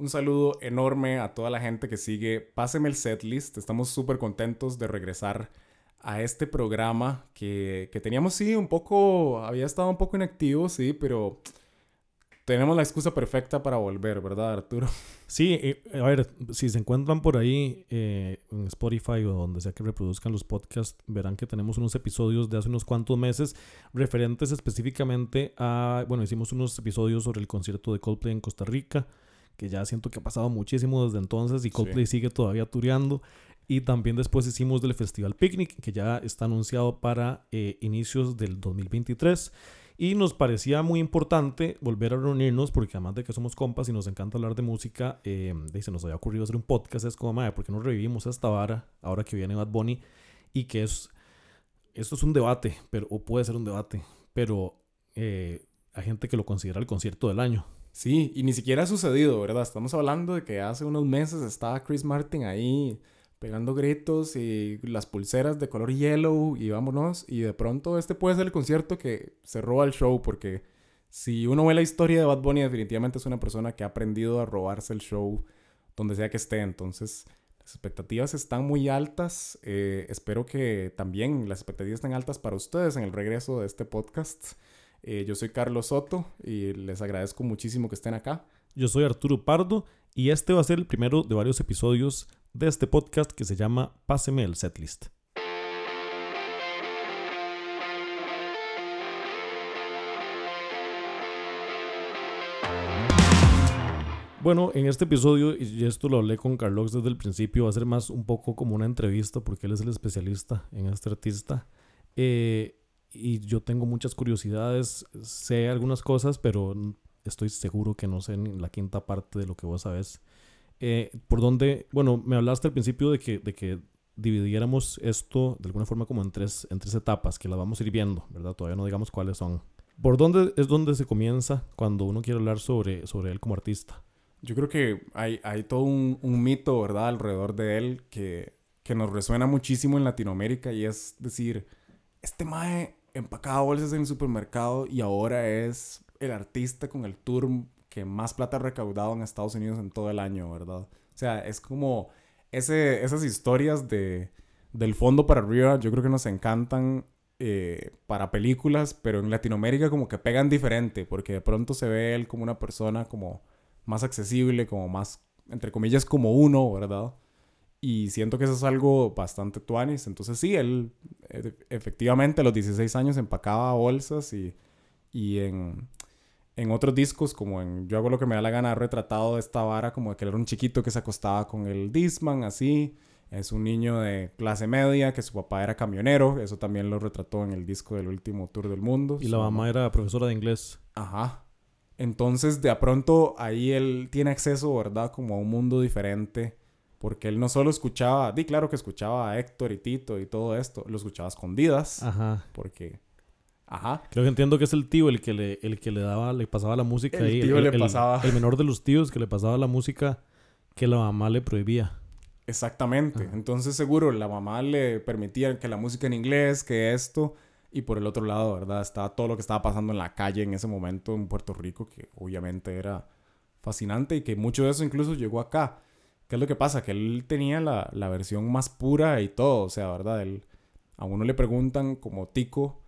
Un saludo enorme a toda la gente que sigue Páseme el setlist. Estamos súper contentos de regresar a este programa que, que teníamos, sí, un poco, había estado un poco inactivo, sí, pero tenemos la excusa perfecta para volver, ¿verdad, Arturo? Sí, a ver, si se encuentran por ahí eh, en Spotify o donde sea que reproduzcan los podcasts, verán que tenemos unos episodios de hace unos cuantos meses referentes específicamente a, bueno, hicimos unos episodios sobre el concierto de Coldplay en Costa Rica, que ya siento que ha pasado muchísimo desde entonces y Coldplay sigue todavía tureando. Y también después hicimos del Festival Picnic, que ya está anunciado para eh, inicios del 2023. Y nos parecía muy importante volver a reunirnos, porque además de que somos compas y nos encanta hablar de música, eh, se nos había ocurrido hacer un podcast. Es como, madre, ¿por qué no revivimos esta vara ahora que viene Bad Bunny? Y que es. Esto es un debate, pero, o puede ser un debate, pero eh, hay gente que lo considera el concierto del año. Sí, y ni siquiera ha sucedido, ¿verdad? Estamos hablando de que hace unos meses estaba Chris Martin ahí pegando gritos y las pulseras de color yellow y vámonos. Y de pronto este puede ser el concierto que se roba el show porque si uno ve la historia de Bad Bunny definitivamente es una persona que ha aprendido a robarse el show donde sea que esté. Entonces las expectativas están muy altas. Eh, espero que también las expectativas estén altas para ustedes en el regreso de este podcast. Eh, yo soy Carlos Soto y les agradezco muchísimo que estén acá. Yo soy Arturo Pardo y este va a ser el primero de varios episodios de este podcast que se llama Páseme el setlist. Bueno, en este episodio, y esto lo hablé con Carlos desde el principio, va a ser más un poco como una entrevista porque él es el especialista en este artista. Eh, y yo tengo muchas curiosidades, sé algunas cosas, pero estoy seguro que no sé ni la quinta parte de lo que vos sabes. Eh, por dónde, bueno, me hablaste al principio de que, de que dividiéramos esto de alguna forma como en tres, en tres etapas, que las vamos a ir viendo, ¿verdad? Todavía no digamos cuáles son. ¿Por dónde es donde se comienza cuando uno quiere hablar sobre, sobre él como artista? Yo creo que hay, hay todo un, un mito, ¿verdad?, alrededor de él que, que nos resuena muchísimo en Latinoamérica y es decir, este mae empacaba bolsas en el supermercado y ahora es el artista con el tour que más plata ha recaudado en Estados Unidos en todo el año, ¿verdad? O sea, es como ese, esas historias de, del fondo para arriba, yo creo que nos encantan eh, para películas, pero en Latinoamérica como que pegan diferente, porque de pronto se ve él como una persona como más accesible, como más, entre comillas, como uno, ¿verdad? Y siento que eso es algo bastante tuanis. Entonces sí, él e, efectivamente a los 16 años empacaba bolsas y, y en en otros discos, como en Yo hago lo que me da la gana, ha retratado esta vara como de que era un chiquito que se acostaba con el Disman, así. Es un niño de clase media, que su papá era camionero. Eso también lo retrató en el disco del último tour del mundo. Y la mamá era profesora de inglés. Ajá. Entonces, de a pronto, ahí él tiene acceso, ¿verdad? Como a un mundo diferente. Porque él no solo escuchaba, di claro que escuchaba a Héctor y Tito y todo esto, lo escuchaba a escondidas. Ajá. Porque Ajá. Creo que entiendo que es el tío el que le, el que le daba, le pasaba la música el ahí. Tío el, le pasaba. El, menor de los tíos que le pasaba la música que la mamá le prohibía. Exactamente. Entonces seguro la mamá le permitía que la música en inglés, que esto. Y por el otro lado, ¿verdad? Estaba todo lo que estaba pasando en la calle en ese momento en Puerto Rico, que obviamente era fascinante y que mucho de eso incluso llegó acá. ¿Qué es lo que pasa? Que él tenía la, la versión más pura y todo. O sea, ¿verdad? Él, a uno le preguntan como tico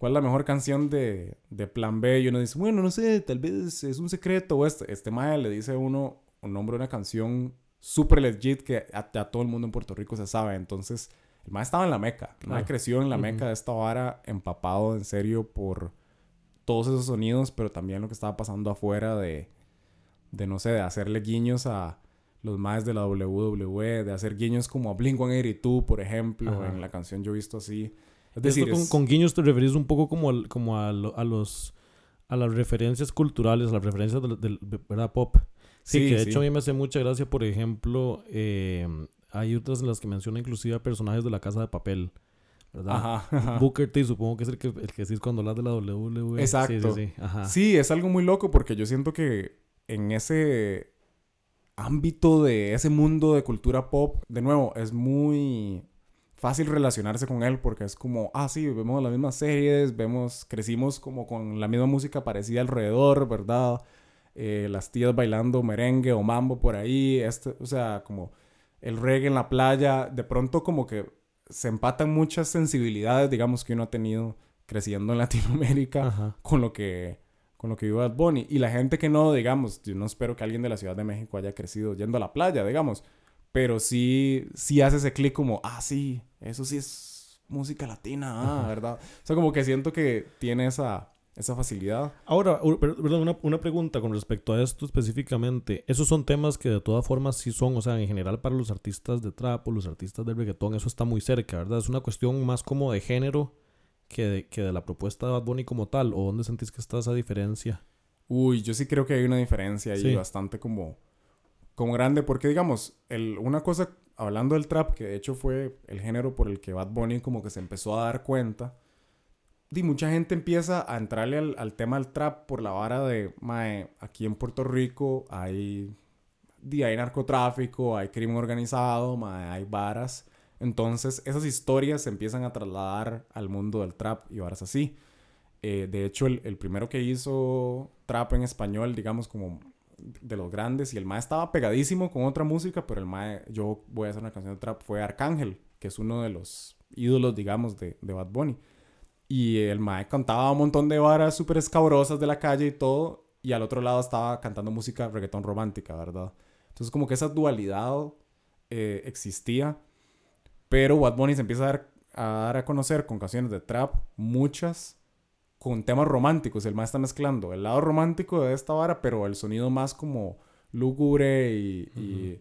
¿Cuál es la mejor canción de, de, Plan B? Y uno dice, bueno, no sé, tal vez es un secreto. O este, este mae le dice a uno un nombre de una canción súper legit que a, todo el mundo en Puerto Rico se sabe. Entonces, el mae estaba en la meca. El mae creció en la meca de esta vara, empapado en serio por todos esos sonidos, pero también lo que estaba pasando afuera de, de no sé, de hacerle guiños a los maes de la WWE, de hacer guiños como a Blink-182, por ejemplo, en la canción yo he visto así. Es decir, con, guiños te referís un poco como, como a, a, los a las referencias culturales, a las referencias del, ¿verdad? pop. Sí, que de hecho a mí me hace mucha gracia, por ejemplo, eh, hay otras en las que menciona inclusive a personajes de la casa de papel. ¿verdad? Ajá, Booker T, supongo que es el que, el que decís cuando hablas de la WWE. Exacto. Sí, sí, Ajá. sí, es algo muy loco porque yo siento que en ese ámbito de ese mundo de cultura pop, de nuevo, es muy fácil relacionarse con él porque es como, ah, sí, vemos las mismas series, vemos, crecimos como con la misma música parecida alrededor, ¿verdad? eh, las tías bailando merengue o mambo por ahí, este, o sea, como el reggae en la playa, de pronto como que se empatan muchas sensibilidades, digamos, que uno ha tenido creciendo en Latinoamérica con lo que con lo que vive Bad Bunny. Y la gente que no, digamos, yo no espero que alguien de la Ciudad de México haya crecido yendo a la playa, digamos. Pero sí, sí hace ese clic como, ah, sí, eso sí es música latina, ah, ¿verdad? O sea, como que siento que tiene esa, esa facilidad. Ahora, perdón, una, una, pregunta con respecto a esto específicamente. Esos son temas que de todas formas sí son, o sea, en general para los artistas de trap o los artistas de reggaetón, eso está muy cerca, ¿verdad? Es una cuestión más como de género que de, que de la propuesta de Bad Bunny como tal? ¿O dónde sentís que está esa diferencia? Uy, yo sí creo que hay una diferencia ahí bastante como, como grande, porque digamos, el, una cosa, hablando del trap, que de hecho fue el género por el que Bad Bunny como que se empezó a dar cuenta, y mucha gente empieza a entrarle al, al tema del trap por la vara de, mae, aquí en Puerto Rico hay, hay narcotráfico, hay crimen organizado, mae, hay varas entonces, esas historias se empiezan a trasladar al mundo del trap y varas así. Eh, de hecho, el, primero que hizo trap en español, digamos, como de los grandes, y el mae estaba pegadísimo con otra música, pero el mae, yo voy a hacer una canción de trap, fue Arcángel, que es uno de los ídolos, digamos, de, de Bad Bunny. Y el mae cantaba un montón de varas súper escabrosas de la calle y todo, y al otro lado estaba cantando música reggaetón romántica, ¿verdad? Entonces, como que esa dualidad eh, existía. Pero Bad Bunny se empieza a dar, a conocer con canciones de trap, muchas con temas románticos. El más está mezclando el lado romántico de esta vara, pero el sonido más como lúgubre y,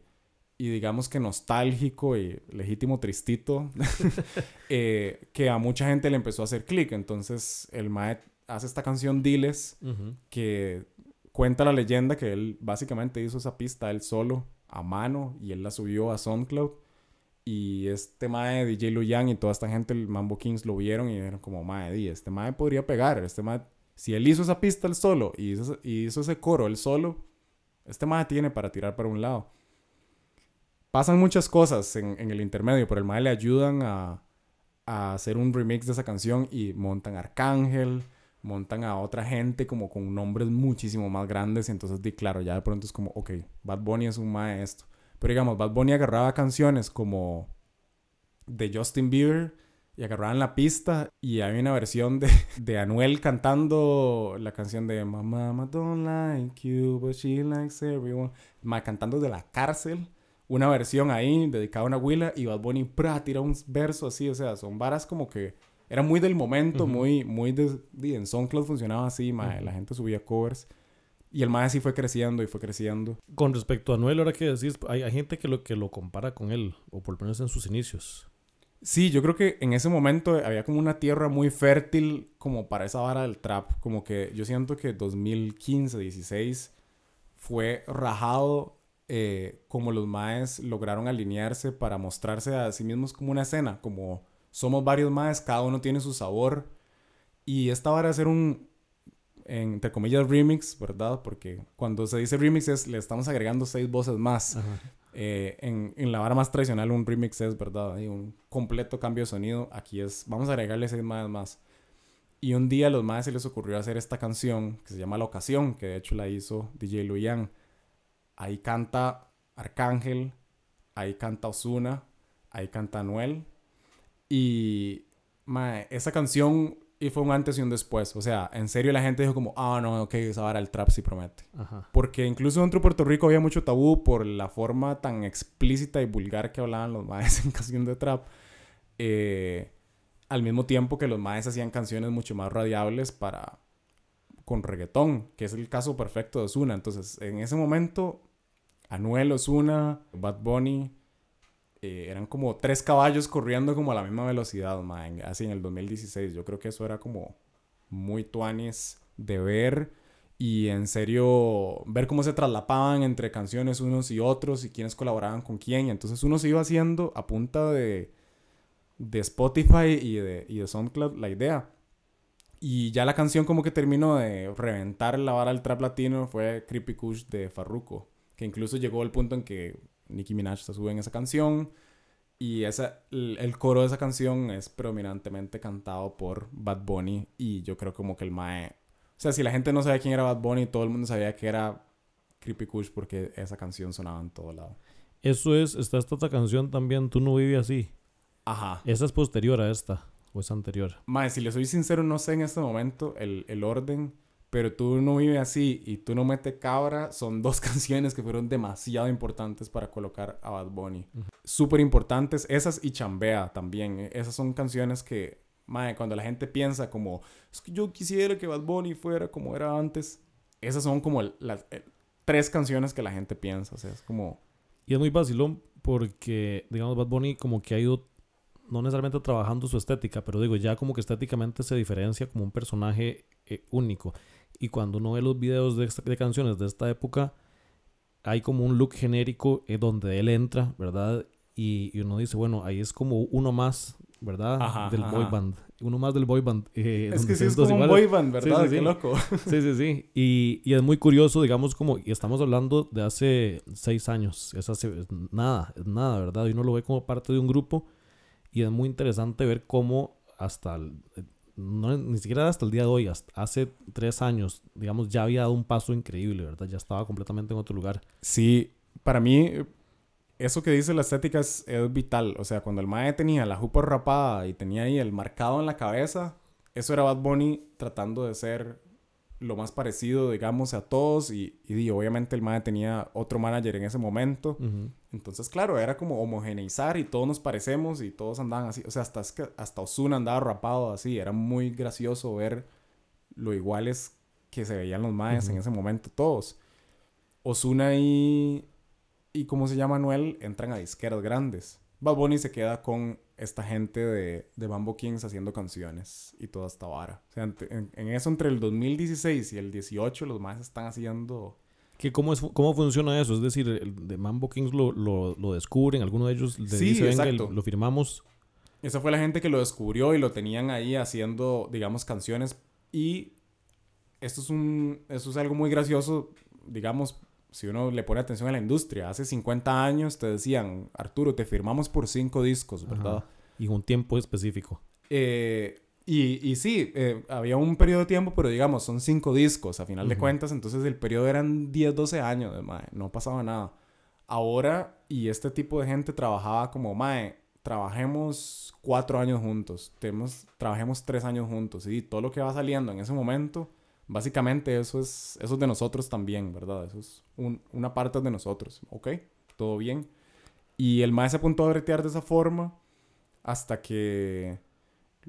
y, digamos que nostálgico y legítimo tristito, eh, que a mucha gente le empezó a hacer clic. Entonces el Mae hace esta canción Diles, que cuenta la leyenda que él básicamente hizo esa pista él solo, a mano, y él la subió a SoundCloud. Y este mae DJ Luyan y toda esta gente, el Mambo Kings, lo vieron y dijeron como, mae, este mae podría pegar. Este mae, si él hizo esa pista él solo y hizo, hizo ese coro él solo, este mae tiene para tirar para un lado. Pasan muchas cosas en, el intermedio, pero el mae le ayudan a, a hacer un remix de esa canción y montan Arcángel, montan a otra gente como con nombres muchísimo más grandes. Y entonces, di, claro, ya de pronto es como, ok, Bad Bunny es un maestro. Pero digamos, Bad Bunny agarraba canciones como de Justin Bieber y agarraban la pista y hay una versión de, de Anuel cantando la canción de My mama don't like you, but she likes everyone. cantando de la cárcel. Una versión ahí dedicada a una huila y Bad Bunny pra, tira un verso así. O sea, son varas como que era muy del momento, muy, muy de, en SoundCloud funcionaba así, la gente subía covers. Y el mae sí fue creciendo y fue creciendo. Con respecto a Noel, ahora que decís, hay, gente que lo, que lo compara con él, o por lo menos en sus inicios. Sí, yo creo que en ese momento había como una tierra muy fértil como para esa vara del trap. Como que yo siento que 2015, 16 fue rajado eh, como los maes lograron alinearse para mostrarse a sí mismos como una escena. Como somos varios maes, cada uno tiene su sabor. Y esta vara de ser un, entre comillas, remix, ¿verdad? Porque cuando se dice remix es, le estamos agregando seis voces más. Eh, en, en, la vara más tradicional un remix es, ¿verdad? Hay un completo cambio de sonido. Aquí es, vamos a agregarle seis más más. Y un día a los más se les ocurrió hacer esta canción que se llama La Ocasión, que de hecho la hizo DJ Luyan. Ahí canta Arcángel, ahí canta Osuna, ahí canta Anuel. Y esa canción y fue un antes y un después. O sea, en serio la gente dijo como, ah, no, ok, esa vara el trap sí promete. Porque incluso dentro de Puerto Rico había mucho tabú por la forma tan explícita y vulgar que hablaban los maes en canción de trap. Eh, al mismo tiempo que los maes hacían canciones mucho más radiables para... con reggaetón, que es el caso perfecto de Osuna. Entonces, en ese momento, Anuel, Osuna, Bad Bunny eh, eran como tres caballos corriendo como a la misma velocidad, man, así en el 2016. Yo creo que eso era como muy tuanis de ver y en serio ver cómo se traslapaban entre canciones unos y otros y quiénes colaboraban con quién. Y entonces uno se iba haciendo a punta de, de Spotify y de, y de SoundCloud la idea. Y ya la canción como que terminó de reventar la vara del trap latino fue Creepy Kush de Farruko. Que incluso llegó al punto en que Nicki Minaj se sube en esa canción. Y esa, el, coro de esa canción es predominantemente cantado por Bad Bunny. Y yo creo como que el Mae sea, si la gente no sabía quién era Bad Bunny, todo el mundo sabía que era Creepy Kush porque esa canción sonaba en todo lado. Eso es, está esta otra canción también, Tú no vives así. Ajá. Esa es posterior a esta, o es anterior. Mae, si le soy sincero, no sé en este momento el, el orden, pero Tú no vives así y Tú no mete cabra son dos canciones que fueron demasiado importantes para colocar a Bad Bunny. Súper importantes, esas y Chambea también. eh, Esas son canciones que, mae, cuando la gente piensa como, es que yo quisiera que Bad Bunny fuera como era antes, esas son como las eh, tres canciones que la gente piensa. O sea, es como... Y es muy vacilón porque, digamos, Bad Bunny como que ha ido, no necesariamente trabajando su estética, pero digo, ya como que estéticamente se diferencia como un personaje eh, único. Y cuando uno ve los videos de, de canciones de esta época, hay como un look genérico eh, donde él entra, ¿verdad? Y, y uno dice, bueno, ahí es como uno más, ¿verdad? Ajá, del ajá. boy band. Uno más del boy band. eh, Es que sí es como un iguales. boy band, ¿verdad? sí, Qué sí. loco. Sí, sí, sí. Y, y es muy curioso, digamos, como, y estamos hablando de hace seis años. Es hace nada, es nada, ¿verdad? Y uno lo ve como parte de un grupo y es muy interesante ver cómo hasta, el- no, ni siquiera hasta el día de hoy, hace tres años, digamos, ya había dado un paso increíble, ¿verdad? Ya estaba completamente en otro lugar. Sí, para mí, eso que dice la estética es, es vital. O sea, cuando el mae tenía la jupa rapada y tenía ahí el marcado en la cabeza, eso era Bad Bunny tratando de ser lo más parecido, digamos, a todos. Y, obviamente el mae tenía otro manager en ese momento. Entonces, claro, era como homogeneizar y todos nos parecemos y todos andaban así. O sea, hasta, hasta Ozuna andaba rapado así. Era muy gracioso ver lo iguales que se veían los maes en ese momento, todos. Ozuna y, y ¿cómo se llama Noel? Entran a disqueras grandes. Bad Bunny se queda con esta gente de, de Bambo Kings haciendo canciones y toda esta vara. O sea, en, en eso entre el 2016 y el 18 los maes están haciendo... ¿Qué, cómo, es, ¿Cómo funciona eso? Es decir, el de Mambo Kings lo, lo, lo descubren, alguno de ellos le Sí, dice, venga, lo firmamos. Esa fue la gente que lo descubrió y lo tenían ahí haciendo, digamos, canciones. Y esto es, un, esto es algo muy gracioso, digamos, si uno le pone atención a la industria. Hace 50 años te decían, Arturo, te firmamos por cinco discos, ¿verdad? Ajá. Y un tiempo específico. Eh, y, y sí, eh, había un periodo de tiempo, pero digamos, son cinco discos a final de Ujú. cuentas. Entonces el periodo eran 10, 12 años, de mae, no pasaba nada. Ahora, y este tipo de gente trabajaba como, mae, trabajemos cuatro años juntos, tenemos, trabajemos tres años juntos. Y todo lo que va saliendo en ese momento, básicamente eso es, eso es de nosotros también, ¿verdad? Eso es un- una parte de nosotros, ¿ok? Todo bien. Y el mae se apuntó a bretear de esa forma hasta que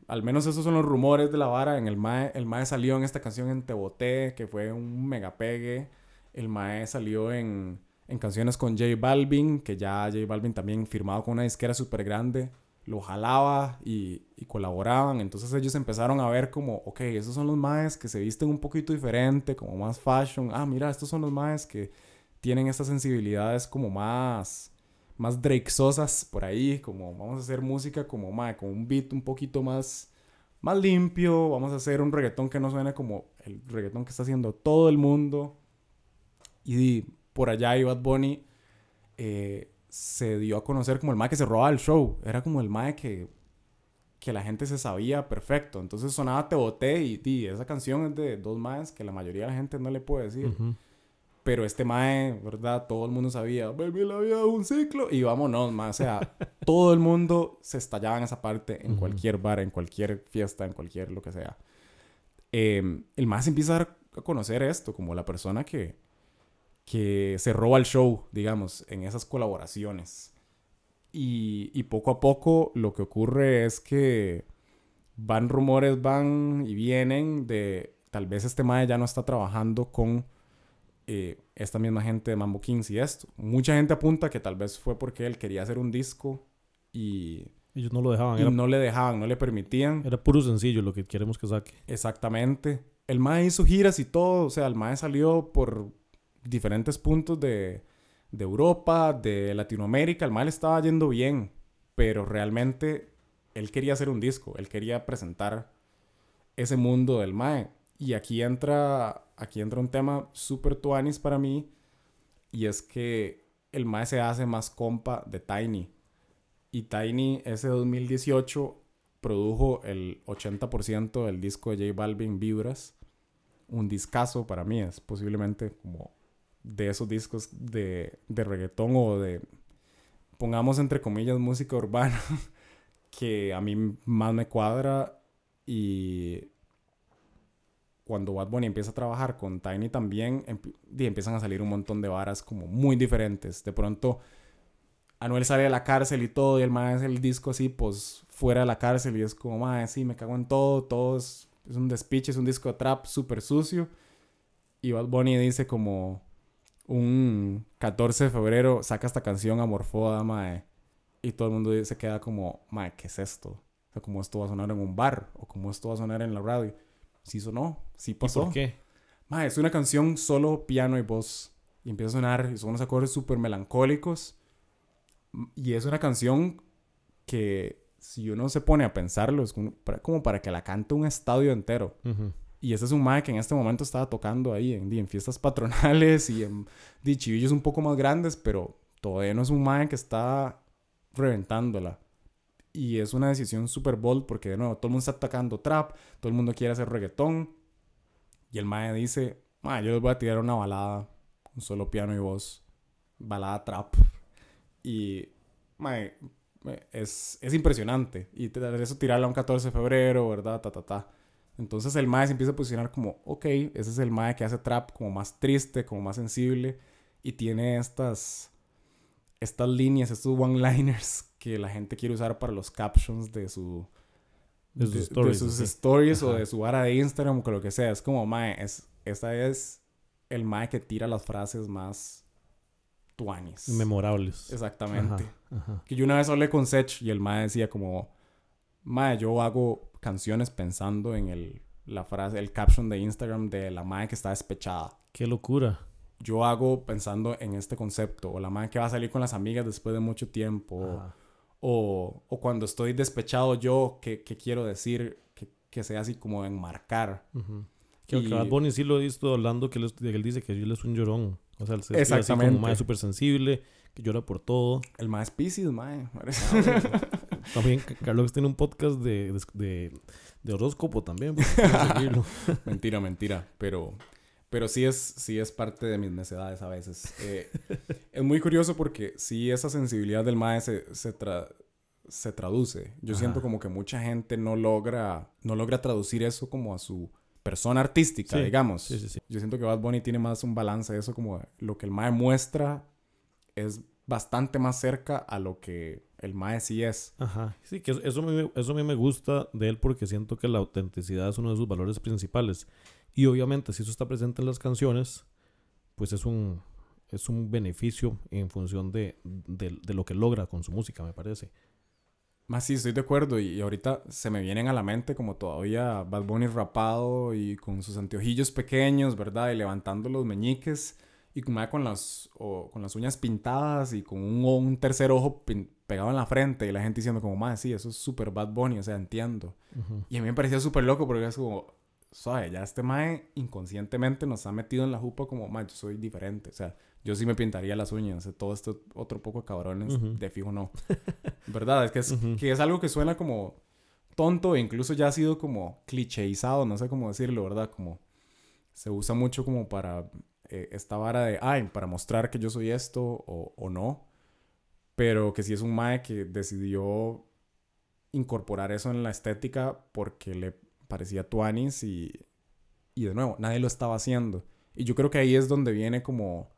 al menos esos son los rumores de la vara. En el Mae, el Mae salió en esta canción en Te Boté, que fue un mega pegue. El Mae salió en, en canciones con J Balvin, que ya J Balvin también firmado con una disquera súper grande, lo jalaba y, y colaboraban. Entonces ellos empezaron a ver como, ok, esos son los Maes que se visten un poquito diferente, como más fashion. Ah, mira, estos son los Maes que tienen estas sensibilidades como más más Drakesosas por ahí, como vamos a hacer música como mae, con un beat un poquito más más limpio, vamos a hacer un reggaetón que no suene como el reggaetón que está haciendo todo el mundo. Y por allá y Bad Bunny eh, se dio a conocer como el mae que se robaba el show, era como el mae que que la gente se sabía perfecto. Entonces sonaba Te Boté y di, esa canción es de dos maes que la mayoría de la gente no le puede decir. Pero este mae, ¿verdad? Todo el mundo sabía, baby, la vida es un ciclo. Y vámonos, mae. O sea, todo el mundo se estallaba en esa parte, en cualquier bar, en cualquier fiesta, en cualquier lo que sea. Eh, el mae se empieza a dar a conocer esto como la persona que, que se roba el show, digamos, en esas colaboraciones. Y, y poco a poco lo que ocurre es que van rumores, van y vienen de tal vez este mae ya no está trabajando con eh, esta misma gente de Mambo Kings y esto. Mucha gente apunta que tal vez fue porque él quería hacer un disco y, Ellos no lo dejaban. y Era, no le dejaban, no le permitían. era puro sencillo lo que queremos que saque. Exactamente. El mae hizo giras y todo, o sea, el mae salió por diferentes puntos de, de Europa, de Latinoamérica, el mae le estaba yendo bien, pero realmente él quería hacer un disco, él quería presentar ese mundo del mae. Y aquí entra, aquí entra un tema súper tuanis para mí, y es que el mae se hace más compa de Tiny. Y Tiny ese 2018 produjo el 80% del disco de J Balvin Vibras. un discazo para mí. Es posiblemente como de esos discos de, de reggaetón o de, pongamos entre comillas, música urbana, que a mí más me cuadra y cuando Bad Bunny empieza a trabajar con Tiny también, empiezan a salir un montón de varas como muy diferentes. De pronto, Anuel sale de la cárcel y todo, y el es el disco así, pues fuera de la cárcel, y es como, más sí, me cago en todo, todo es, un despiche, es un disco de trap súper sucio. Y Bad Bunny dice como un 14 de febrero saca esta canción Amorfoda, mae. Y todo el mundo se queda como, mae, ¿qué es esto? O sea, como esto va a sonar en un bar o como esto va a sonar en la radio. Sí sonó, sí pasó. ¿Y por qué? Mae, es una canción solo piano y voz. Y empieza a sonar y son unos acordes súper melancólicos. Y es una canción que si uno se pone a pensarlo, es como para, que la cante un estadio entero. Y ese es un mae que en este momento estaba tocando ahí en, fiestas patronales y en chivillos un poco más grandes, pero todavía no es un mae que está reventándola. Y es una decisión súper bold porque de nuevo todo el mundo está atacando trap, todo el mundo quiere hacer reggaetón. Y el mae dice, mae, yo les voy a tirar una balada, un solo piano y voz, balada trap. Y, mae, es, es impresionante. Y eso tirarla un 14 de febrero, ¿verdad? Ta, ta, ta. Entonces el mae se empieza a posicionar como, ok, ese es el mae que hace trap como más triste, como más sensible. Y tiene estas, estas líneas, estos one-liners que la gente quiere usar para los captions de su... De sus stories, o de su vara de Instagram o lo que sea. Es como, mae, es, esta es el mae que tira las frases más tuanis. Memorables. Exactamente. Que yo una vez hablé con Sech y el mae decía como, mae, yo hago canciones pensando en el, la frase, el caption de Instagram de la mae que está despechada. Qué locura yo hago pensando en este concepto, o la madre que va a salir con las amigas después de mucho tiempo, o, o, cuando estoy despechado yo, ¿qué, qué quiero decir? Que, que, sea así como enmarcar. Que y... Bad Bunny sí lo he visto hablando, que él, él dice que él es un llorón. O sea, él se Exactamente. Así como más súper sensible, que llora por todo. El más Pisces, mae. también Carlos tiene un podcast de, de, de horóscopo también. Pues, mentira, mentira. Pero pero sí es, sí es parte de mis necedades a veces. Eh, es muy curioso porque sí esa sensibilidad del mae se, se, se traduce. Yo siento como que mucha gente no logra, no logra traducir eso como a su persona artística, digamos. Sí, sí, Yo siento que Bad Bunny tiene más un balance de eso, como lo que el mae muestra es bastante más cerca a lo que el mae sí es. Ajá. Sí, que eso, eso a mí me gusta de él porque siento que la autenticidad es uno de sus valores principales. Y obviamente si eso está presente en las canciones, pues es un, es un beneficio en función de, de, lo que logra con su música, me parece. Más sí, estoy de acuerdo. Y, ahorita se me vienen a la mente como todavía Bad Bunny rapado y con sus anteojillos pequeños, ¿verdad? Y levantando los meñiques y con, con, las, o, con las uñas pintadas y con un, un tercer ojo pegado en la frente y la gente diciendo como, más sí, eso es súper Bad Bunny, o sea, entiendo. Y a mí me parecía súper loco porque es como, ¿sabes? Ya este mae inconscientemente nos ha metido en la jupa como, mae, yo soy diferente. O sea, yo sí me pintaría las uñas. Todo esto otro poco cabrones, de fijo no. ¿Verdad? Es que es, que es algo que suena como tonto e incluso ya ha sido como clicheizado, no sé cómo decirlo, ¿verdad? Como se usa mucho como para eh, esta vara de, ay, para mostrar que yo soy esto o, o no. Pero que sí es un mae que decidió incorporar eso en la estética porque le parecía Tuanis y, y de nuevo, nadie lo estaba haciendo. Y yo creo que ahí es donde viene como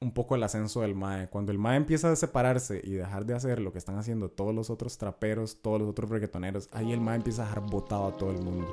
un poco el ascenso del MAE. Cuando el MAE empieza a separarse y dejar de hacer lo que están haciendo todos los otros traperos, todos los otros reggaetoneros, ahí el MAE empieza a dejar botado a todo el mundo.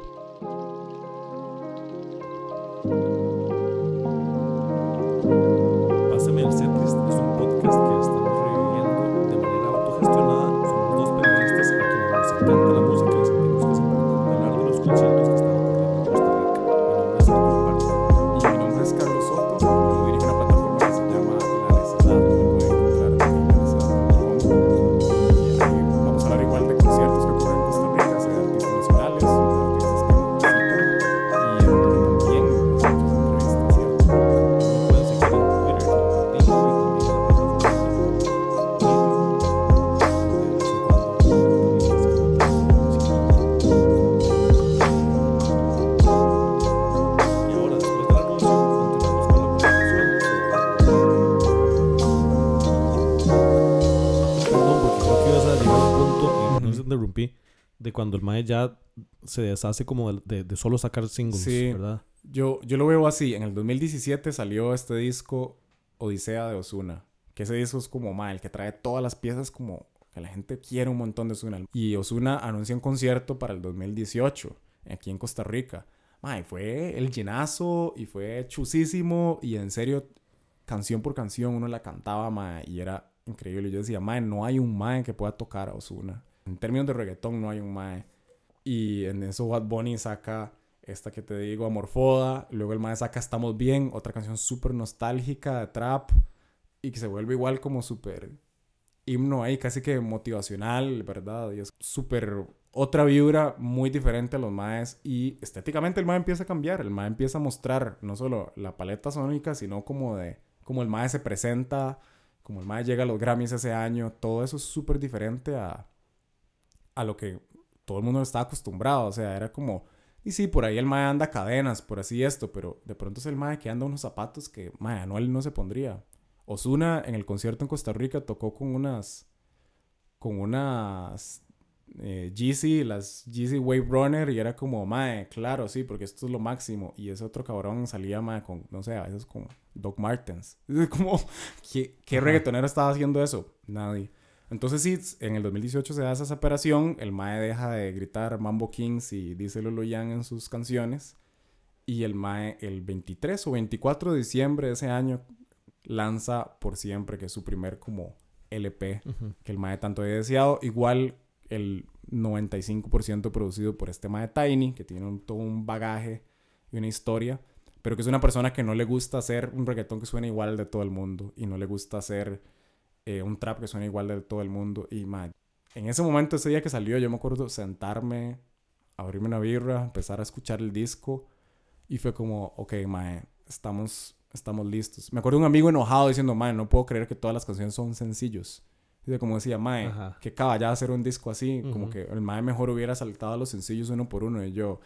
Mae ya se deshace como de, de- de solo sacar singles, Sí. ¿verdad? Yo, yo lo veo así. En el 2017 salió este disco Odisea de Osuna. Que ese disco es como mal, el que trae todas las piezas como que la gente quiere un montón de Osuna. Y Osuna anuncia un concierto para el 2018 aquí en Costa Rica. Mae, fue el llenazo y fue chusísimo. Y en serio, canción por canción uno la cantaba, mae, y era increíble. Yo decía, mae, no hay un mae que pueda tocar a Osuna. En términos de reggaetón, no hay un mae. Y en eso Bad Bunny saca esta que te digo, Amorfoda. Luego el mae saca Estamos Bien, otra canción súper nostálgica de trap. Y que se vuelve igual como súper himno ahí, casi que motivacional, ¿verdad? Y es súper otra vibra muy diferente a los maes. Y estéticamente el mae empieza a cambiar. El mae empieza a mostrar no solo la paleta sónica, sino como de como el mae se presenta, como el mae llega a los Grammys ese año. Todo eso es súper diferente a, a lo que todo el mundo estaba acostumbrado. O sea, era como, y sí, por ahí el mae anda cadenas, por así esto, pero de pronto es el mae que anda unos zapatos que, mae, Anuel no se pondría. Osuna en el concierto en Costa Rica tocó con unas, con unas eh, Yeezy, las Yeezy Wave Runner, y era como, mae, claro, sí, porque esto es lo máximo. Y ese otro cabrón salía, mae, con, no sé, a veces con Doc Martens. Es como, ¿qué, qué reggaetonero estaba haciendo eso? Nadie. Entonces sí, en el 2018 se da esa separación, el Mae deja de gritar Mambo Kings y dice Lolo Yang en sus canciones, y el Mae el 23 o 24 de diciembre de ese año lanza Por Siempre, que es su primer como LP Ujú. que el Mae tanto he deseado, igual el 95% producido por este Mae Tiny, que tiene un- todo un bagaje y una historia, pero que es una persona que no le gusta hacer un reggaetón que suene igual al de todo el mundo y no le gusta hacer eh, un trap que suene igual de todo el mundo. Y mae, en ese momento, ese día que salió, yo me acuerdo sentarme, abrirme una birra, empezar a escuchar el disco y fue como, ok, mae, estamos, estamos listos. Me acuerdo de un amigo enojado diciendo, mae, no puedo creer que todas las canciones son sencillos. Y como decía, mae, Ajá. que caballada hacer un disco así, como que el mae mejor hubiera saltado a los sencillos uno por uno. Y yo,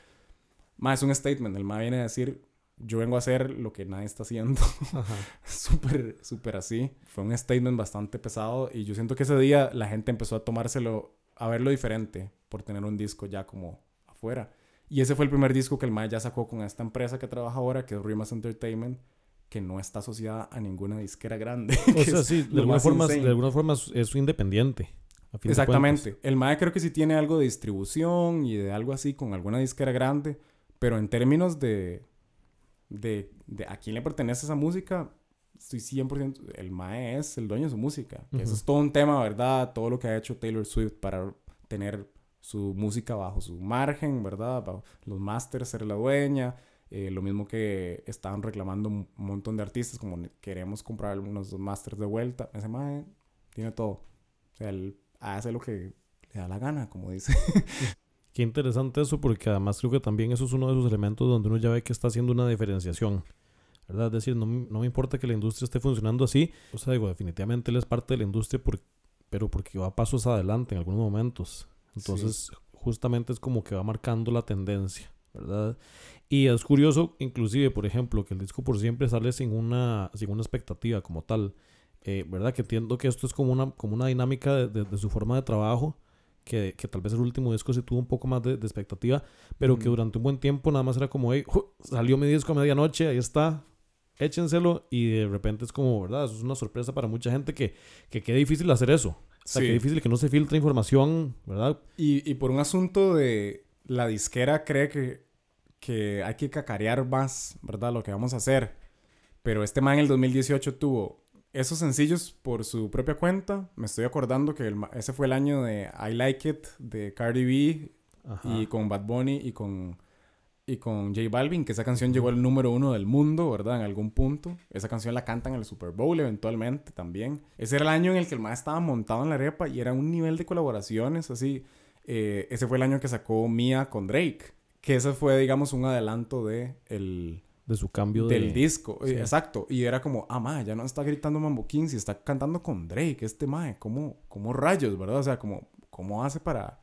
mae, es un statement, el mae viene a decir, yo vengo a hacer lo que nadie está haciendo. Súper, súper así. Fue un statement bastante pesado y yo siento que ese día la gente empezó a tomárselo, a verlo diferente por tener un disco ya como afuera. Y ese fue el primer disco que el Mae ya sacó con esta empresa que trabaja ahora, que es Rimas Entertainment, que no está asociada a ninguna disquera grande. O sea, sí, de alguna, forma, de alguna forma es independiente. Exactamente. El MAE creo que sí tiene algo de distribución y de algo así con alguna disquera grande, pero en términos de, de, de a quién le pertenece esa música, estoy 100%, el MAE es el dueño de su música. Eso es todo un tema, ¿verdad? Todo lo que ha hecho Taylor Swift para tener su música bajo su margen, ¿verdad? Bajo los masters, ser la dueña. Eh, lo mismo que estaban reclamando un montón de artistas, como queremos comprar unos masters de vuelta. Ese MAE tiene todo. O sea, él hace lo que le da la gana, como dice. Qué interesante eso, porque además creo que también eso es uno de esos elementos donde uno ya ve que está haciendo una diferenciación. ¿Verdad? Es decir, no, me- no me importa que la industria esté funcionando así. O sea, digo, definitivamente él es parte de la industria, por- pero porque va pasos adelante en algunos momentos. Entonces, justamente es como que va marcando la tendencia, ¿verdad? Y es curioso, inclusive, por ejemplo, que el disco por siempre sale sin una, sin una expectativa como tal. Eh, ¿Verdad? Que entiendo que esto es como una, como una dinámica de, de- de su forma de trabajo. Que, que tal vez el último disco sí tuvo un poco más de, de expectativa, pero que durante un buen tiempo nada más era como, hey, salió mi disco a medianoche, ahí está, échenselo, y de repente es como, ¿verdad? Eso es una sorpresa para mucha gente que, que qué difícil hacer eso. O sea, Sí. difícil que no se filtre información, ¿verdad? Y, y por un asunto de la disquera cree que, que hay que cacarear más, ¿verdad? Lo que vamos a hacer. Pero este man en el 2018 tuvo esos sencillos por su propia cuenta. Me estoy acordando que el ese fue el año de I Like It de Cardi B Ajá. y con Bad Bunny y con, y con J Balvin, que esa canción llegó al número uno del mundo, ¿verdad? En algún punto. Esa canción la cantan en el Super Bowl eventualmente también. Ese era el año en el que el más estaba montado en la arepa y era un nivel de colaboraciones así. Eh, ese fue el año que sacó Mia con Drake, que ese fue, digamos, un adelanto de el, de su cambio de... del disco. sí. Eh, Exacto. Y era como, ah, ma, ya no está gritando Mambo Kings y está cantando con Drake. Este mae, ¿cómo, cómo rayos, verdad? O sea, como, ¿cómo hace para,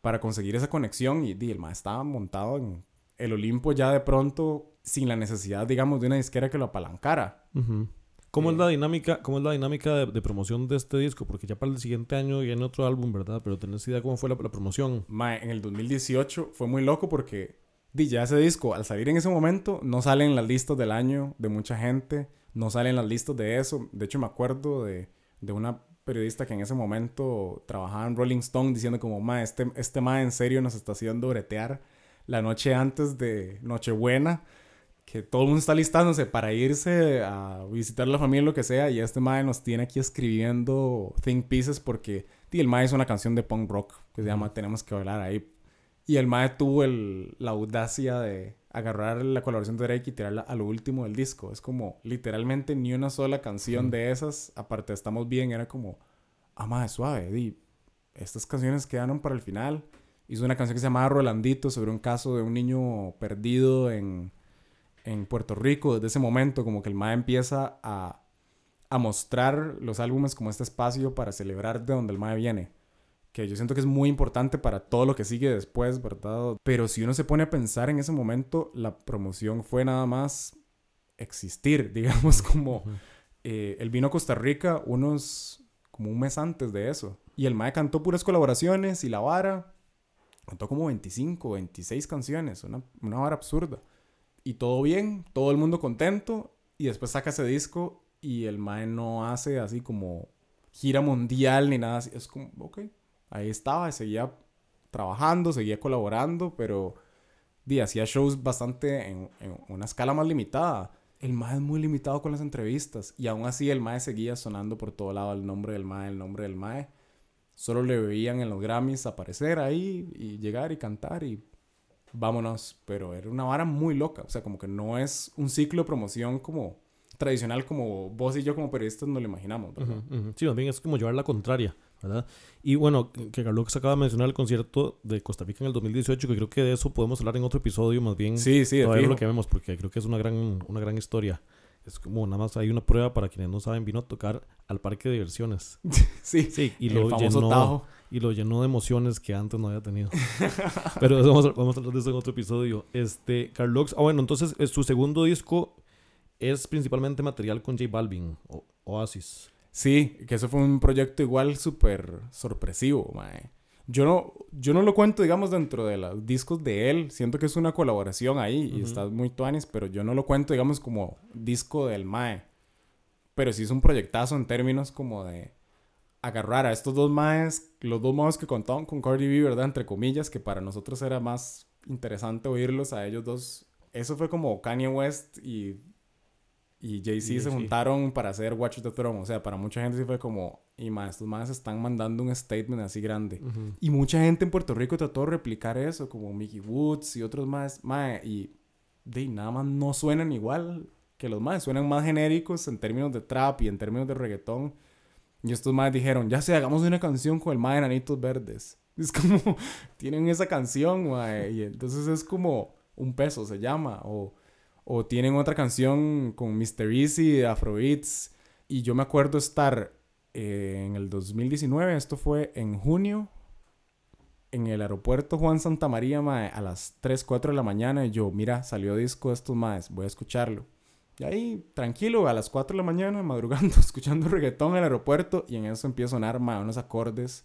para conseguir esa conexión? Y el mae estaba montado en el Olimpo ya de pronto sin la necesidad, digamos, de una disquera que lo apalancara. ¿Cómo, es Eh, la dinámica, ¿Cómo es la dinámica de, de promoción de este disco? Porque ya para el siguiente año viene otro álbum, ¿verdad? Pero ¿tenés idea cómo fue la, la promoción? Mae, en el 2018 fue muy loco porque di, ya ese disco, al salir en ese momento, no sale en las listas del año de mucha gente, no sale en las listas de eso. De hecho, me acuerdo de, de una periodista que en ese momento trabajaba en Rolling Stone diciendo como, ma, este, este ma en serio nos está haciendo bretear la noche antes de Nochebuena, que todo el mundo está listándose para irse a visitar a la familia, lo que sea, y este mae nos tiene aquí escribiendo Think Pieces porque el mae hizo una canción de punk rock que se llama Tenemos que bailar ahí. Y el mae tuvo el- la audacia de agarrar la colaboración de Drake y tirarla a lo último del disco. Es como literalmente ni una sola canción de esas, aparte de Estamos Bien, era como, ah, mae, suave, di, estas canciones quedaron para el final. Hizo una canción que se llamaba Rolandito sobre un caso de un niño perdido en, en Puerto Rico. Desde ese momento, como que el MAE empieza a, a mostrar los álbumes como este espacio para celebrar de donde el MAE viene. Que yo siento que es muy importante para todo lo que sigue después, ¿verdad? Pero si uno se pone a pensar en ese momento, la promoción fue nada más existir, digamos, como eh, él vino a Costa Rica unos, como un mes antes de eso. Y el Mae cantó puras colaboraciones y la vara. Cantó como 25, 26 canciones, una, una vara absurda. Y todo bien, todo el mundo contento. Y después saca ese disco y el Mae no hace así como gira mundial ni nada así. Es como, ok, ahí estaba, seguía trabajando, seguía colaborando, pero di, hacía shows bastante en, una escala más limitada. El Mae es muy limitado con las entrevistas y aún así el Mae seguía sonando por todo lado el nombre del Mae, el nombre del Mae. Solo le veían en los Grammys aparecer ahí y llegar y cantar y vámonos. Pero era una vara muy loca, o sea, como que no es un ciclo de promoción como tradicional como vos y yo como periodistas nos lo imaginamos, ¿verdad? Ujú. Sí, más bien es como llevar la contraria, ¿verdad? Y bueno, que Carlos acaba de mencionar el concierto de Costa Rica en el 2018, que creo que de eso podemos hablar en otro episodio, más bien Sí, sí, todavía lo que vemos, porque creo que es una gran, una gran historia. Es como nada más hay una prueba para quienes no saben, vino a tocar al parque de diversiones. Sí, Sí, y lo llenó, Tajo. y lo llenó de emociones que antes no había tenido. Pero eso vamos, a, vamos a hablar de eso en otro episodio. Este, Carlos, ah, bueno, entonces eh, su segundo disco es principalmente material con J Balvin, o- Oasis. Sí, que eso fue un proyecto igual súper sorpresivo, mae. Yo no, yo no lo cuento, digamos, dentro de los discos de él. Siento que es una colaboración ahí y Ujú. está muy tuanis, pero yo no lo cuento, digamos, como disco del mae. Pero sí es un proyectazo en términos como de agarrar a estos dos maes, los dos maes que contaban con Cardi B, ¿verdad? Entre comillas, que para nosotros era más interesante oírlos a ellos dos. Eso fue como Kanye West y, y Jay-Z se Jay-Z. juntaron para hacer Watch the Throne. O sea, para mucha gente sí fue como, y más, estos maes están mandando un statement así grande. Ujú. Y mucha gente en Puerto Rico trató de replicar eso, como Mickey Woods y otros más, mae, y de nada más no suenan igual que los más, suenan más genéricos en términos de trap y en términos de reggaetón. Y estos más dijeron, ya sé, hagamos una canción con el mae de Enanitos Verdes. Es como, tienen esa canción, mae, y entonces es como un peso se llama, o, o tienen otra canción con Mr. Easy de Afrobeats. Y yo me acuerdo estar eh, en el 2019, esto fue en junio, en el aeropuerto Juan Santa María, a las 3, 4 de la mañana, y yo, mira, salió disco de estos maes, voy a escucharlo. Y ahí, tranquilo, a las 4 de la mañana, madrugando, escuchando reggaetón en el aeropuerto, y en eso empieza a sonar, mae, unos acordes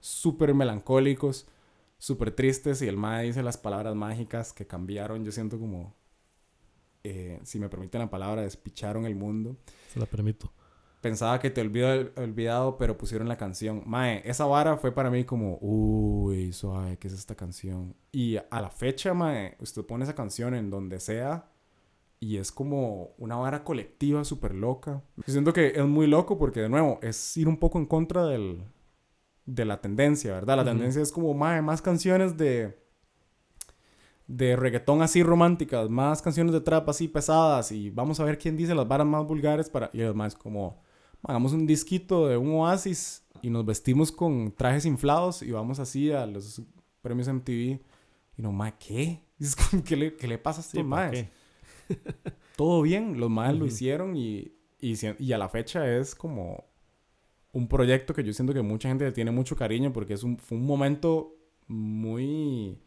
súper melancólicos, súper tristes, y el mae dice las palabras mágicas que cambiaron, yo siento como, eh, si me permiten la palabra, despicharon el mundo Se la permito. pensaba que te olvidó olvidado, pero pusieron la canción. Mae, esa vara fue para mí como, uy, suave, ¿qué es esta canción? Y a la fecha, mae, usted pone esa canción en donde sea y es como una vara colectiva súper loca. Yo siento que es muy loco porque, de nuevo, es ir un poco en contra del, de la tendencia, ¿verdad? La tendencia es como, mae, más canciones de de reggaetón así románticas, más canciones de trap así pesadas y vamos a ver quién dice las varas más vulgares para y además como hagamos un disquito de un oasis y nos vestimos con trajes inflados y vamos así a los premios MTV y no, ma, ¿qué? ¿qué, le, qué le pasa a estos Sí. Todo bien, los maes lo hicieron y, y, y a la fecha es como un proyecto que yo siento que mucha gente le tiene mucho cariño porque es un, fue un momento muy,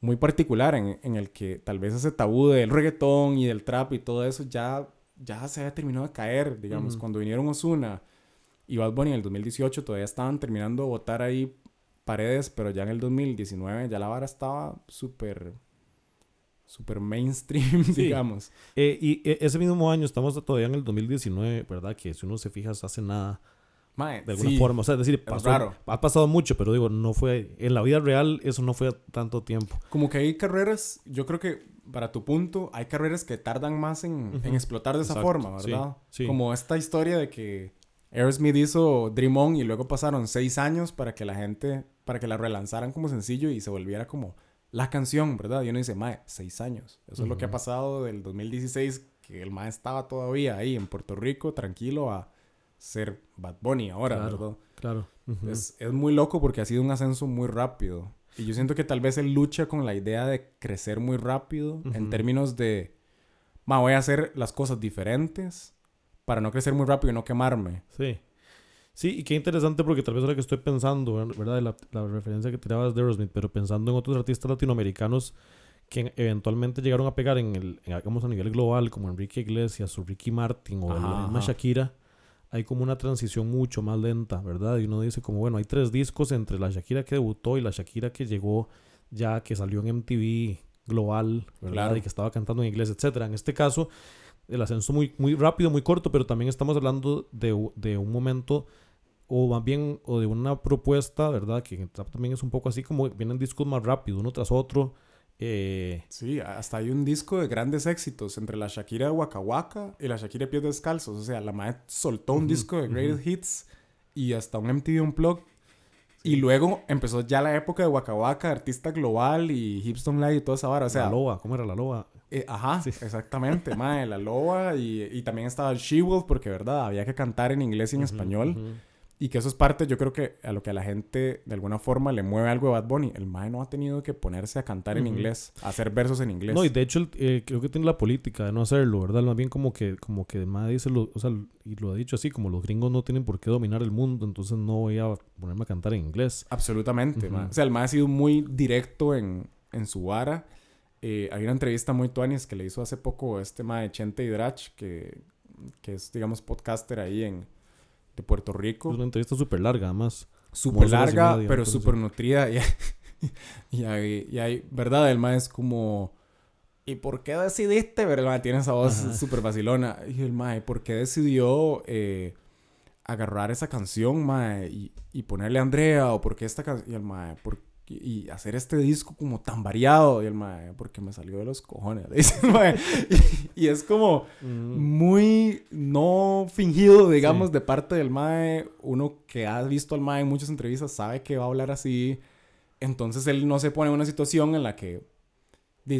muy particular en, en el que tal vez ese tabú del reggaetón y del trap y todo eso ya ya se había terminado de caer, digamos. Cuando vinieron Osuna y Bad Bunny en el 2018 todavía estaban terminando de botar ahí paredes, pero ya en el 2019 ya la vara estaba súper súper mainstream, digamos. Eh, y eh, ese mismo año, estamos todavía en el 2019, ¿verdad? Que si uno se fija, hace nada de alguna forma. O sea, es decir, ha pasado mucho, pero digo, no fue. En la vida real, eso no fue tanto tiempo. Como que hay carreras, yo creo que para tu punto, hay carreras que tardan más en, explotar de esa forma, ¿verdad? Como esta historia de que Aerosmith hizo Dream On y luego pasaron seis años para que la gente, para que la relanzaran como sencillo y se volviera como la canción, ¿verdad? Y uno dice, mae, seis años. Eso es lo que ha pasado del 2016, que el mae estaba todavía ahí en Puerto Rico, tranquilo, a ser Bad Bunny ahora, ¿verdad? Claro. es, es, muy loco porque ha sido un ascenso muy rápido. Y yo siento que tal vez él lucha con la idea de crecer muy rápido en términos de, ma, voy a hacer las cosas diferentes para no crecer muy rápido y no quemarme. Sí. Sí, y qué interesante porque tal vez ahora que estoy pensando, ¿verdad? La, la referencia que tirabas de Aerosmith, pero pensando en otros artistas latinoamericanos que eventualmente llegaron a pegar en el, digamos, a nivel global, como Enrique Iglesias o Ricky Martin o la misma Shakira, hay como una transición mucho más lenta, ¿verdad? Y uno dice como, bueno, hay tres discos entre la Shakira que debutó y la Shakira que llegó ya, que salió en MTV global, ¿verdad? Y que estaba cantando en inglés, etcétera. En este caso, el ascenso muy, muy rápido, muy corto, pero también estamos hablando de, de un momento o más bien o de una propuesta, ¿verdad? Que también es un poco así como vienen discos más rápido, uno tras otro. Eh... Sí, hasta hay un disco de grandes éxitos entre la Shakira de Waka Waka y la Shakira de Pies Descalzos. O sea, la madre soltó un disco de Greatest Hits y hasta un MTV Unplugged. Y luego empezó ya la época de Waka Waka, artista global y Hipstone Live y toda esa vara. O sea, la Loba, ¿cómo era la Loba? Eh, ajá, exactamente, madre, la Loba y, y, también estaba el She-Wolf porque, ¿verdad? Había que cantar en inglés y en español. Y que eso es parte, yo creo que a lo que a la gente de alguna forma le mueve algo de Bad Bunny. El Mae no ha tenido que ponerse a cantar en inglés, a hacer versos en inglés. No, y de hecho eh, creo que tiene la política de no hacerlo, ¿verdad? Más bien como que, como que el Mae dice, lo, o sea, y lo ha dicho así, como los gringos no tienen por qué dominar el mundo, entonces no voy a ponerme a cantar en inglés. Absolutamente, O sea, el Mae ha sido muy directo en, en su vara. Eh, hay una entrevista muy tuanis que le hizo hace poco este Mae Chente Hidrach, que, que es, digamos, podcaster ahí en de Puerto Rico. Es una entrevista súper larga, además. Súper larga, pero súper nutrida. Y, y, hay, ¿verdad? El más es como... ¿Y por qué decidiste? ¿Verdad? Tiene esa voz súper vacilona. Y el mae, ¿por qué decidió eh, agarrar esa canción, mae, y, y ponerle a Andrea? ¿O por qué esta canción? Y el mae, ¿por y, hacer este disco como tan variado. Y el mae, porque me salió de los cojones. Y, es como mm. muy no fingido, digamos, de parte del mae. Uno que ha visto al mae en muchas entrevistas sabe que va a hablar así. Entonces él no se pone en una situación en la que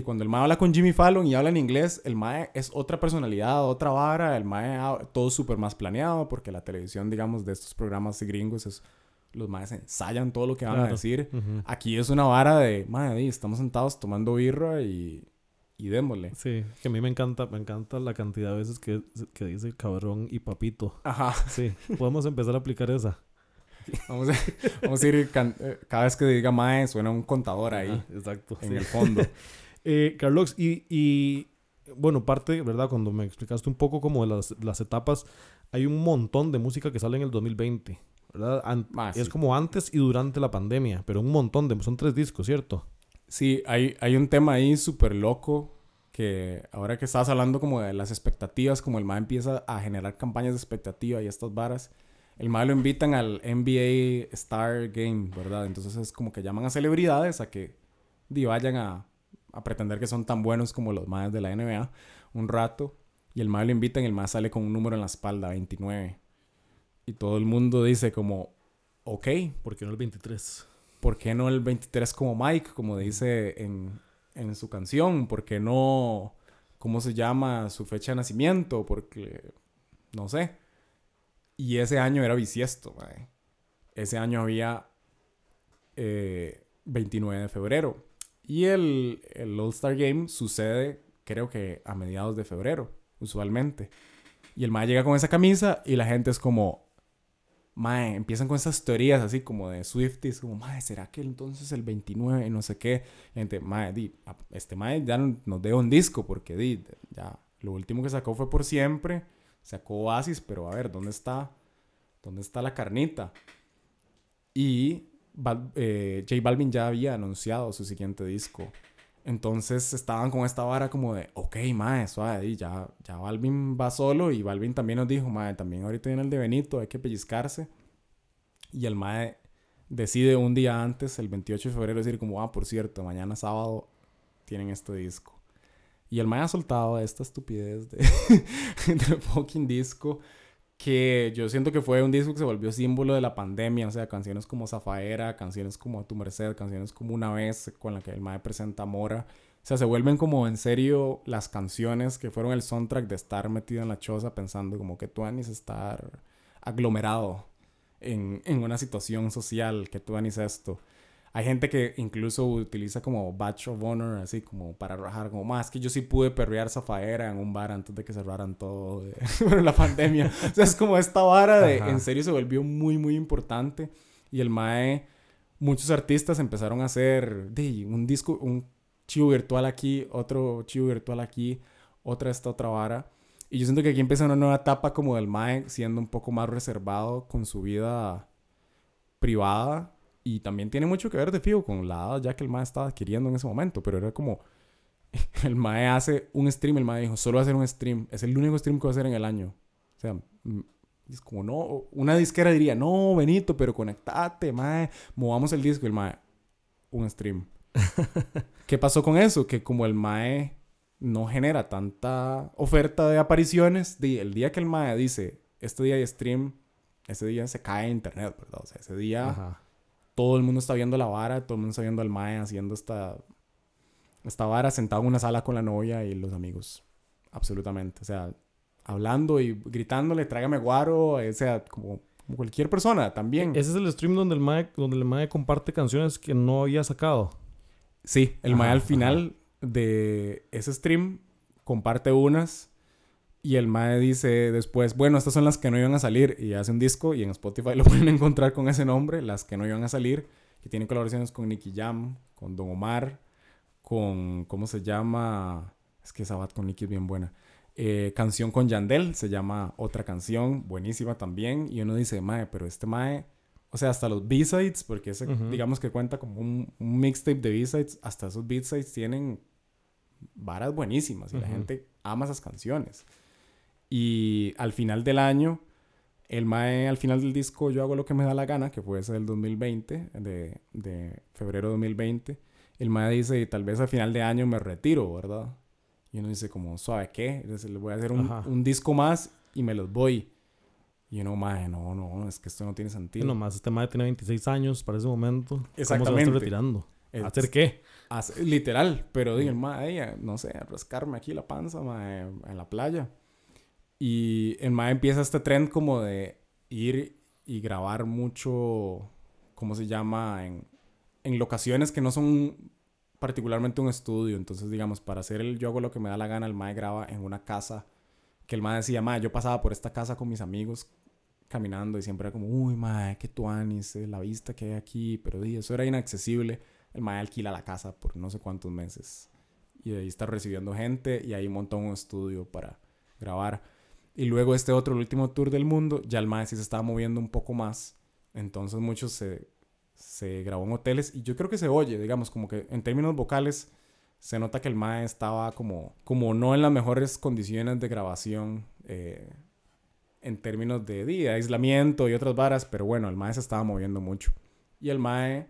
cuando el mae habla con Jimmy Fallon y habla en inglés, el mae es otra personalidad, otra vara, el mae todo súper más planeado porque la televisión, digamos, de estos programas gringos es los maes ensayan todo lo que van a decir. Aquí es una vara de, madre, estamos sentados tomando birra y, y démosle. Sí, que a mí me encanta, me encanta la cantidad de veces que, que dice cabrón y papito. Ajá. Sí, podemos empezar a aplicar esa. Vamos a, vamos a ir, eh, cada vez que diga mae, suena un contador ahí. exacto. En el fondo. eh, Carlos, y, y bueno, parte, ¿verdad? Cuando me explicaste un poco como de las, las etapas, hay un montón de música que sale en el 2020. ¿Verdad? Ah, es como antes y durante la pandemia, pero un montón de... Son tres discos, ¿cierto? Sí, hay, hay un tema ahí súper loco que ahora que estabas hablando como de las expectativas, como el MA empieza a generar campañas de expectativa y estas varas, el MA lo invitan al NBA Star Game, ¿verdad? Entonces es como que llaman a celebridades a que vayan a, a pretender que son tan buenos como los MAs de la NBA un rato. Y el MA lo invitan y el MA sale con un número en la espalda, 29. Y todo el mundo dice como, ok. ¿Por qué no el 23? ¿Por qué no el 23 como Mike, como dice en, en su canción? ¿Por qué no, cómo se llama su fecha de nacimiento? Porque, no sé. Y ese año era bisiesto, Ese año había 29 eh, de febrero. Y el, el All-Star Game sucede, creo que a mediados de febrero, usualmente. Y el mae llega con esa camisa y la gente es como, Mae, empiezan con esas teorías así como de Swifties, como, Mae, ¿será que entonces el 29 no sé qué? Gente, Mae, di, este Mae ya nos dio un disco porque di, ya Lo último que sacó fue Por Siempre. Sacó Oasis, pero a ver, ¿dónde está? ¿Dónde está la carnita? Y eh, J Balvin ya había anunciado su siguiente disco. Entonces estaban con esta vara como de, ok, mae, suave, ya, ya Balvin va solo y Balvin también nos dijo, mae, también ahorita viene el de Benito, hay que pellizcarse. Y el mae decide un día antes, el 28 de febrero, decir como, ah, por cierto, mañana sábado tienen este disco. Y el mae ha soltado esta estupidez de, de fucking disco que yo siento que fue un disco que se volvió símbolo de la pandemia, o sea, canciones como Zafaera, canciones como A Tu Merced, canciones como Una Vez, con la que el Mae presenta Mora. O sea, se vuelven como en serio las canciones que fueron el soundtrack de estar metido en la choza pensando como que tú anís estar aglomerado en, en una situación social, que tú anís esto. Hay gente que incluso utiliza como Batch of Honor, así como para rajar, como más que yo sí pude perrear zafaera en un bar antes de que cerraran todo de, la pandemia. o sea, es como esta vara de, en serio, se volvió muy, muy importante. Y el MAE, muchos artistas empezaron a hacer de, un disco, un chivo virtual aquí, otro chivo virtual aquí, otra esta otra vara. Y yo siento que aquí empieza una nueva etapa como del MAE, siendo un poco más reservado con su vida privada y también tiene mucho que ver de fijo con la edad ya que el MAE estaba adquiriendo en ese momento. Pero era como. El MAE hace un stream. El MAE dijo: Solo va a hacer un stream. Es el único stream que va a hacer en el año. O sea, mm, es como no. Una disquera diría: No, Benito, pero conectate, MAE. Movamos el disco. El MAE: Un stream. ¿Qué pasó con eso? Que como el MAE no genera tanta oferta de apariciones, el día que el MAE dice: Este día hay stream. Ese día se cae internet, ¿verdad? O sea, ese día todo el mundo está viendo la vara, todo el mundo está viendo al mae haciendo esta, esta vara sentado en una sala con la novia y los amigos. Absolutamente. O sea, hablando y gritándole, tráigame guaro, o sea, como, cualquier persona también. Ese es el stream donde el mae, donde el mae comparte canciones que no había sacado. Sí, el mae al final de ese stream comparte unas y el Mae dice después, bueno, estas son las que no iban a salir. Y hace un disco y en Spotify lo pueden encontrar con ese nombre, las que no iban a salir. Que tienen colaboraciones con Nicky Jam, con Don Omar, con, ¿cómo se llama? Es que Sabat con Nicky es bien buena. Eh, canción con Yandel, se llama Otra Canción, buenísima también. Y uno dice, Mae, pero este Mae, o sea, hasta los B-Sides, porque ese, digamos que cuenta como un, mixtape de B-Sides, hasta esos B-Sides tienen varas buenísimas y la gente ama esas canciones. Y al final del año, el Mae, al final del disco, yo hago lo que me da la gana, que fue ese del 2020, de, de febrero de 2020. El Mae dice, tal vez al final de año me retiro, ¿verdad? Y uno dice, como, ¿sabe qué? le voy a hacer un, un, disco más y me los voy. Y uno, Mae, no, no, es que esto no tiene sentido. No, más este Mae tiene 26 años para ese momento. Exactamente. ¿Cómo se va a estar retirando? ¿Hacer qué? literal, pero digo, Mae, no sé, rascarme aquí la panza, mae, en la playa. Y en Mae empieza este trend como de ir y grabar mucho, ¿cómo se llama? En, en locaciones que no son particularmente un estudio. Entonces, digamos, para hacer el yo hago lo que me da la gana, el Mae graba en una casa que el Mae decía, Mae, yo pasaba por esta casa con mis amigos caminando y siempre era como, uy, Mae, qué tuanis, eh, la vista que hay aquí, pero di, eso era inaccesible. El Mae alquila la casa por no sé cuántos meses y de ahí está recibiendo gente y ahí montó un estudio para grabar. Y luego este otro, el último tour del mundo, ya el Mae sí se estaba moviendo un poco más. Entonces muchos se, se grabó en hoteles y yo creo que se oye, digamos, como que en términos vocales se nota que el Mae estaba como, como no en las mejores condiciones de grabación eh, en términos de, de, aislamiento y otras varas, pero bueno, el Mae se estaba moviendo mucho. Y el Mae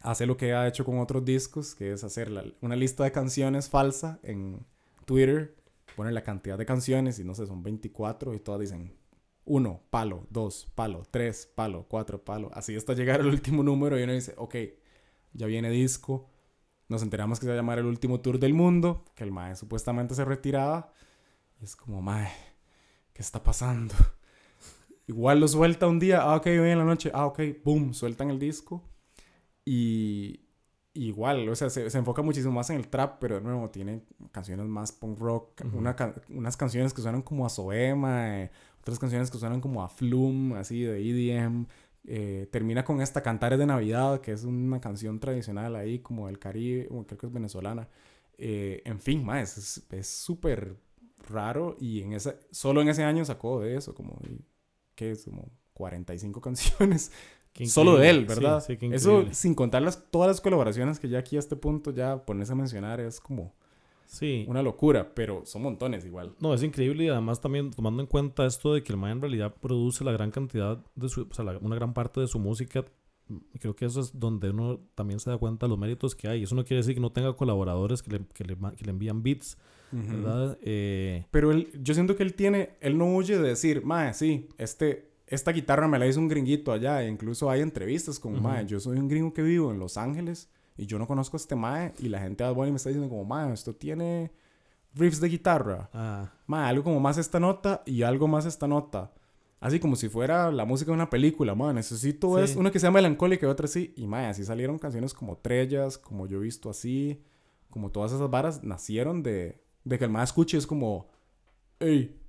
hace lo que ha hecho con otros discos, que es hacer una lista de canciones falsa en Twitter ponen la cantidad de canciones y no sé, son 24 y todas dicen 1, palo, 2, palo, 3, palo, 4, palo. Así hasta llegar al último número y uno dice, ok, ya viene disco. Nos enteramos que se va a llamar el último tour del mundo, que el Mae supuestamente se retiraba. Y es como, Mae, ¿qué está pasando? Igual lo suelta un día, ah, ok, hoy en la noche, ah, ok, boom, sueltan el disco. Y, igual, o sea, se, enfoca muchísimo más en el trap, pero de nuevo tiene canciones más punk rock, unas canciones que suenan como a Soema, eh, otras canciones que suenan como a Flume, así de EDM. Eh, termina con esta Cantares de Navidad, que es una canción tradicional ahí, como del Caribe, creo que es venezolana. Eh, en fin, más, es súper raro y en ese, solo en ese año sacó de eso, como, ¿qué es? Como 45 canciones. Solo de él, ¿verdad? eso sin contar las, todas las colaboraciones que ya aquí a este punto ya pones a mencionar es como sí. una locura, pero son montones igual. No, es increíble y además también tomando en cuenta esto de que el man en realidad produce la gran cantidad de su, o sea, una gran parte de su música creo que eso es donde uno también se da cuenta de los méritos que hay. Eso no quiere decir que no tenga colaboradores que le, que le, que le envían beats, ¿verdad? Eh, Pero él, yo siento que él tiene, él no huye de decir, mae, sí, este, esta guitarra me la hizo un gringuito allá. E incluso hay entrevistas con, mae, yo soy un gringo que vivo en Los Ángeles y yo no conozco a este mae. Y la gente de Adboni me está diciendo como, mae, esto tiene riffs de guitarra. Ah. Mae, algo como más esta nota y algo más esta nota. Así como si fuera la música de una película, mae. Necesito es una que sea melancólica y otra así. Y mae, así salieron canciones como Trellas, como Yo he visto así. Como todas esas varas nacieron de, de que el mae escuche es como, ey, ey.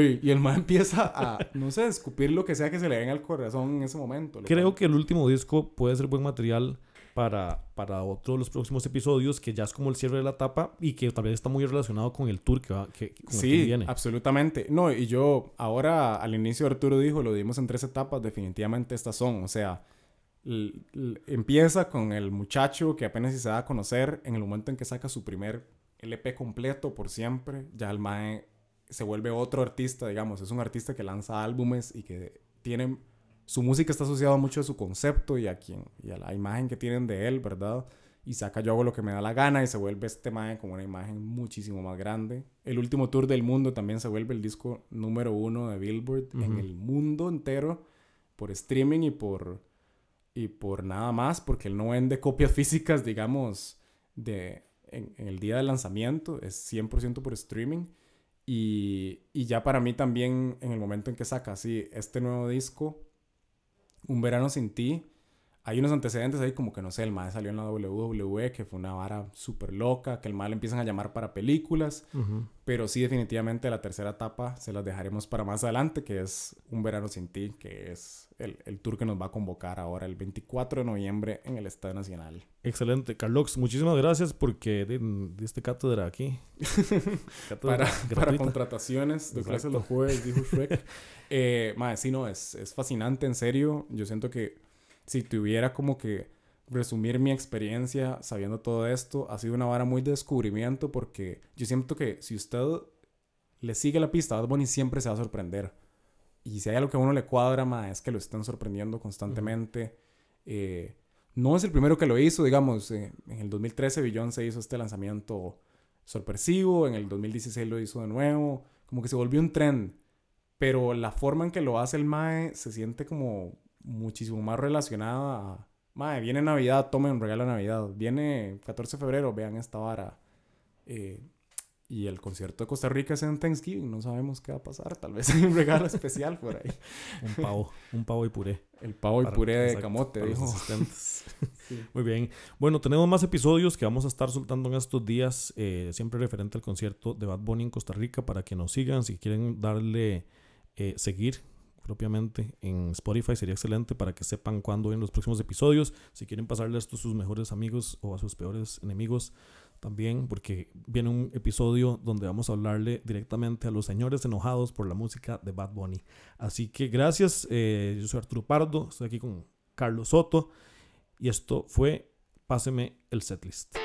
Y el mae empieza a, no sé, escupir lo que sea que se le venga al corazón en ese momento. Creo que el último disco puede ser buen material para, para otro de los próximos episodios, que ya es como el cierre de la etapa y que tal vez está muy relacionado con el tour que, va, que, sí, absolutamente. No, y yo ahora al inicio Arturo dijo, lo dimos en tres etapas, definitivamente estas son, o sea, empieza con el muchacho que apenas se da a conocer en el momento en que saca su primer LP completo por siempre, ya el Mae se vuelve otro artista, digamos, es un artista que lanza álbumes y que tiene su música está asociada mucho a su concepto y a, quien, y a la imagen que tienen de él, ¿verdad? Y saca yo hago lo que me da la gana y se vuelve este imagen como una imagen muchísimo más grande. El último tour del mundo también se vuelve el disco número uno de Billboard en el mundo entero por streaming y por, y por nada más, porque él no vende copias físicas, digamos, de, en, el día del lanzamiento, es 100% por streaming. Y, y ya para mí también, en el momento en que saca así este nuevo disco, un verano sin ti. Hay unos antecedentes ahí como que no sé, el mal salió en la WWE, que fue una vara súper loca, que el mal empiezan a llamar para películas, pero sí definitivamente la tercera etapa se las dejaremos para más adelante, que es Un verano sin ti, que es el, el tour que nos va a convocar ahora el 24 de noviembre en el Estadio Nacional. Excelente, Carlos, muchísimas gracias porque diste cátedra aquí. para, para, contrataciones de clases los jueves, dijo Shrek. Eh, sí, no, es, es fascinante, en serio. Yo siento que si tuviera como que resumir mi experiencia sabiendo todo esto, ha sido una vara muy de descubrimiento porque yo siento que si usted le sigue la pista a Bad Bunny siempre se va a sorprender. Y si hay algo que a uno le cuadra, ma, es que lo están sorprendiendo constantemente. Eh, no es el primero que lo hizo, digamos, eh, en el 2013 Beyoncé hizo este lanzamiento sorpresivo, en el 2016 lo hizo de nuevo, como que se volvió un trend. Pero la forma en que lo hace el Mae se siente como muchísimo más relacionada a... Mae, viene Navidad, tomen un regalo de Navidad. Viene 14 de febrero, vean esta vara. Eh, y el concierto de Costa Rica es en Thanksgiving. No sabemos qué va a pasar. Tal vez hay un regalo especial por ahí. un pavo. Un pavo y puré. El pavo y puré de camote, dijo. Muy bien. Bueno, tenemos más episodios que vamos a estar soltando en estos días. Eh, siempre referente al concierto de Bad Bunny en Costa Rica. Para que nos sigan. Si quieren darle eh, seguir propiamente en Spotify sería excelente para que sepan cuándo en los próximos episodios. Si quieren pasarle esto a sus mejores amigos o a sus peores enemigos también, porque viene un episodio donde vamos a hablarle directamente a los señores enojados por la música de Bad Bunny. Así que gracias, eh, yo soy Arturo Pardo, estoy aquí con Carlos Soto y esto fue Páseme el setlist.